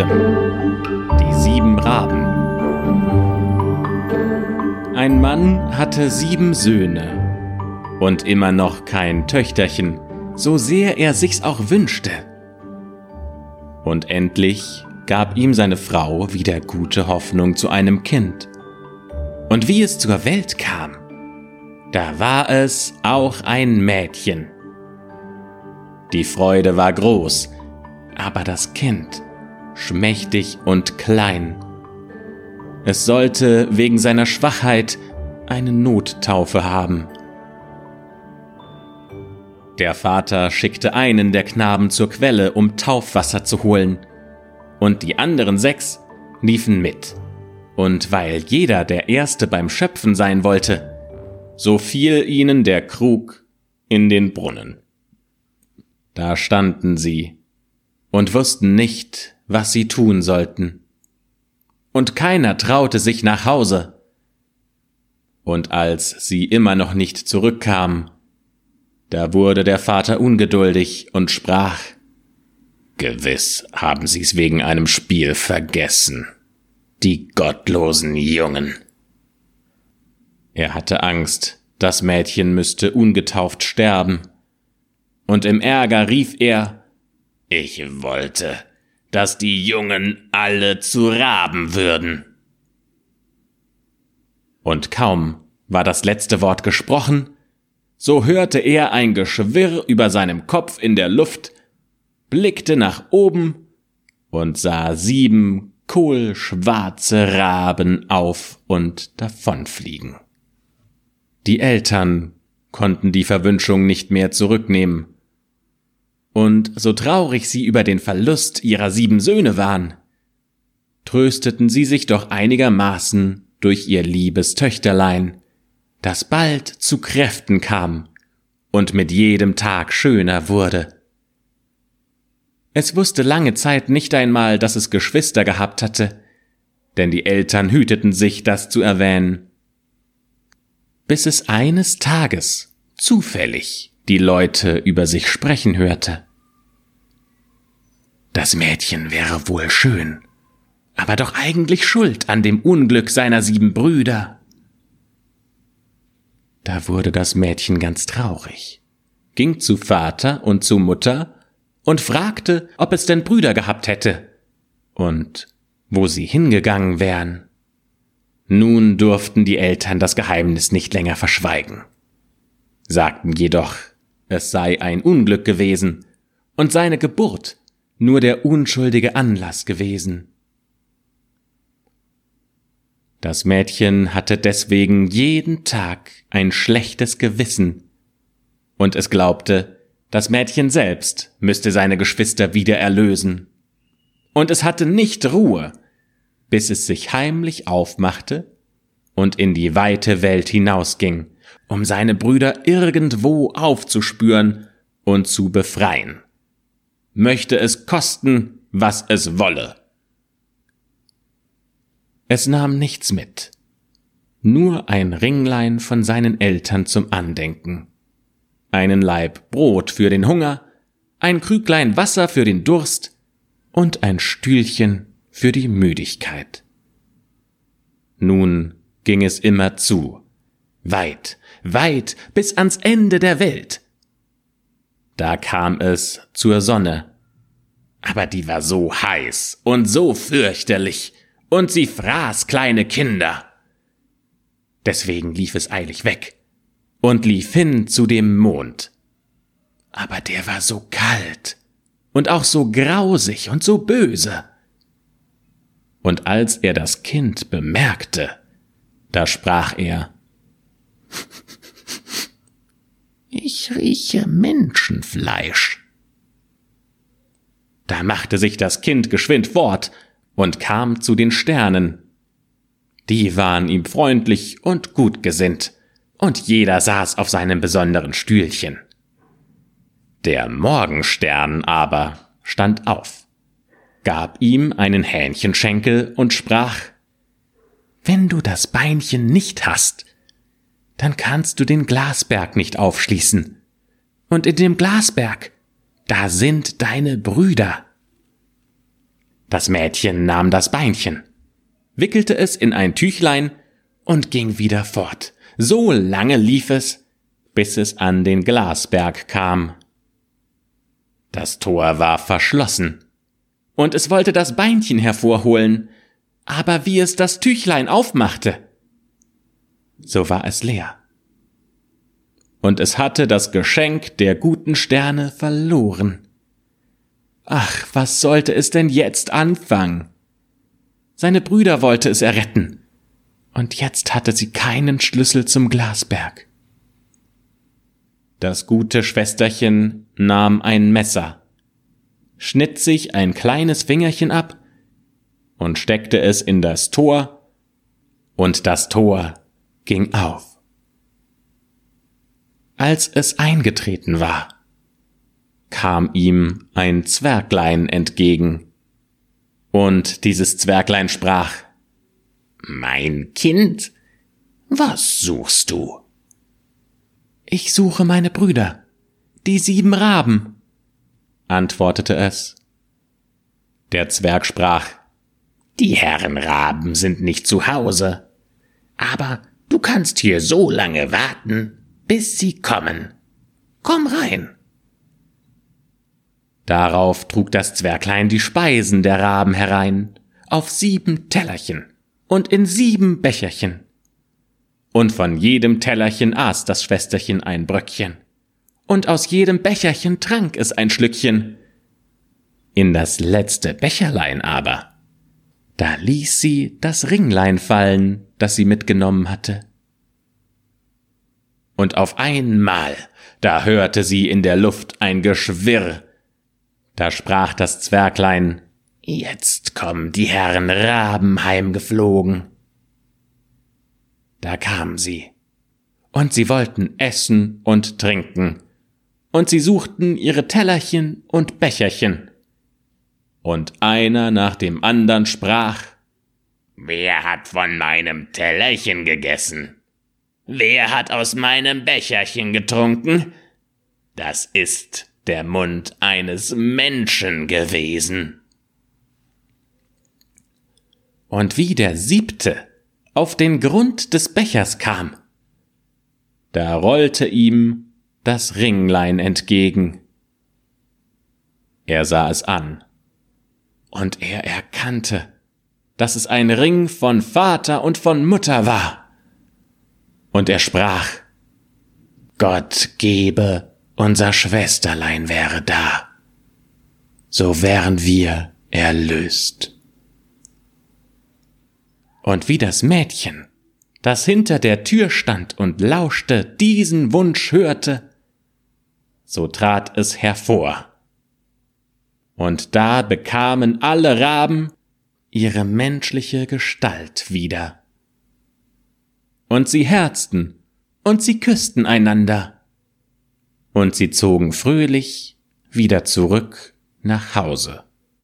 Grimm Die sieben Raben Ein Mann hatte sieben Söhne und immer noch kein Töchterchen, so sehr er sich's auch wünschte. Und endlich gab ihm seine Frau wieder gute Hoffnung zu einem Kind. Und wie es zur Welt kam, da war es auch ein Mädchen. Die Freude war groß, aber das Kind schmächtig und klein. Es sollte wegen seiner Schwachheit eine Nottaufe haben. Der Vater schickte einen der Knaben zur Quelle, um Taufwasser zu holen, und die anderen sechs liefen mit. Und weil jeder der Erste beim Schöpfen sein wollte, so fiel ihnen der Krug in den Brunnen. Da standen sie und wussten nicht, was sie tun sollten. Und keiner traute sich nach Hause. Und als sie immer noch nicht zurückkamen, da wurde der Vater ungeduldig und sprach Gewiss haben sie's wegen einem Spiel vergessen. Die gottlosen Jungen. Er hatte Angst, das Mädchen müsste ungetauft sterben, und im Ärger rief er Ich wollte, dass die Jungen alle zu Raben würden. Und kaum war das letzte Wort gesprochen, so hörte er ein Geschwirr über seinem Kopf in der Luft, blickte nach oben und sah sieben kohlschwarze Raben auf und davonfliegen. Die Eltern konnten die Verwünschung nicht mehr zurücknehmen und so traurig sie über den Verlust ihrer sieben Söhne waren, trösteten sie sich doch einigermaßen durch ihr liebes Töchterlein, das bald zu Kräften kam und mit jedem Tag schöner wurde. Es wusste lange Zeit nicht einmal, dass es Geschwister gehabt hatte, denn die Eltern hüteten sich, das zu erwähnen. Bis es eines Tages zufällig die Leute über sich sprechen hörte. Das Mädchen wäre wohl schön, aber doch eigentlich schuld an dem Unglück seiner sieben Brüder. Da wurde das Mädchen ganz traurig, ging zu Vater und zu Mutter und fragte, ob es denn Brüder gehabt hätte und wo sie hingegangen wären. Nun durften die Eltern das Geheimnis nicht länger verschweigen, sagten jedoch, es sei ein Unglück gewesen und seine Geburt nur der unschuldige Anlass gewesen. Das Mädchen hatte deswegen jeden Tag ein schlechtes Gewissen, und es glaubte, das Mädchen selbst müsste seine Geschwister wieder erlösen. Und es hatte nicht Ruhe, bis es sich heimlich aufmachte und in die weite Welt hinausging, um seine Brüder irgendwo aufzuspüren und zu befreien. Möchte es kosten, was es wolle. Es nahm nichts mit, nur ein Ringlein von seinen Eltern zum Andenken, einen Laib Brot für den Hunger, ein Krüglein Wasser für den Durst und ein Stühlchen für die Müdigkeit. Nun ging es immer zu, weit, weit bis ans Ende der Welt. Da kam es zur Sonne, aber die war so heiß und so fürchterlich, und sie fraß kleine Kinder. Deswegen lief es eilig weg und lief hin zu dem Mond. Aber der war so kalt und auch so grausig und so böse. Und als er das Kind bemerkte, da sprach er Ich rieche Menschenfleisch. Da machte sich das Kind geschwind fort und kam zu den Sternen. Die waren ihm freundlich und gut gesinnt, und jeder saß auf seinem besonderen Stühlchen. Der Morgenstern aber stand auf, gab ihm einen Hähnchenschenkel und sprach Wenn du das Beinchen nicht hast, dann kannst du den Glasberg nicht aufschließen. Und in dem Glasberg, da sind deine Brüder. Das Mädchen nahm das Beinchen, wickelte es in ein Tüchlein und ging wieder fort. So lange lief es, bis es an den Glasberg kam. Das Tor war verschlossen, und es wollte das Beinchen hervorholen, aber wie es das Tüchlein aufmachte, so war es leer. Und es hatte das Geschenk der guten Sterne verloren. Ach, was sollte es denn jetzt anfangen? Seine Brüder wollte es erretten, und jetzt hatte sie keinen Schlüssel zum Glasberg. Das gute Schwesterchen nahm ein Messer, schnitt sich ein kleines Fingerchen ab und steckte es in das Tor, und das Tor ging auf. Als es eingetreten war, kam ihm ein Zwerglein entgegen, und dieses Zwerglein sprach Mein Kind, was suchst du? Ich suche meine Brüder, die sieben Raben, antwortete es. Der Zwerg sprach Die Herren Raben sind nicht zu Hause, aber kannst hier so lange warten, bis sie kommen. Komm rein. Darauf trug das Zwerglein die Speisen der Raben herein, auf sieben Tellerchen und in sieben Becherchen und von jedem Tellerchen aß das Schwesterchen ein Bröckchen, und aus jedem Becherchen trank es ein Schlückchen. In das letzte Becherlein aber, da ließ sie das Ringlein fallen, das sie mitgenommen hatte. Und auf einmal, da hörte sie in der Luft ein Geschwirr. Da sprach das Zwerglein, Jetzt kommen die Herren Raben heimgeflogen. Da kamen sie. Und sie wollten essen und trinken. Und sie suchten ihre Tellerchen und Becherchen. Und einer nach dem andern sprach, Wer hat von meinem Tellerchen gegessen? Wer hat aus meinem Becherchen getrunken? Das ist der Mund eines Menschen gewesen. Und wie der siebte auf den Grund des Bechers kam. Da rollte ihm das Ringlein entgegen. Er sah es an, und er erkannte, dass es ein Ring von Vater und von Mutter war. Und er sprach, Gott gebe, unser Schwesterlein wäre da, so wären wir erlöst. Und wie das Mädchen, das hinter der Tür stand und lauschte, diesen Wunsch hörte, so trat es hervor. Und da bekamen alle Raben ihre menschliche Gestalt wieder. Und sie herzten und sie küssten einander. Und sie zogen fröhlich wieder zurück nach Hause.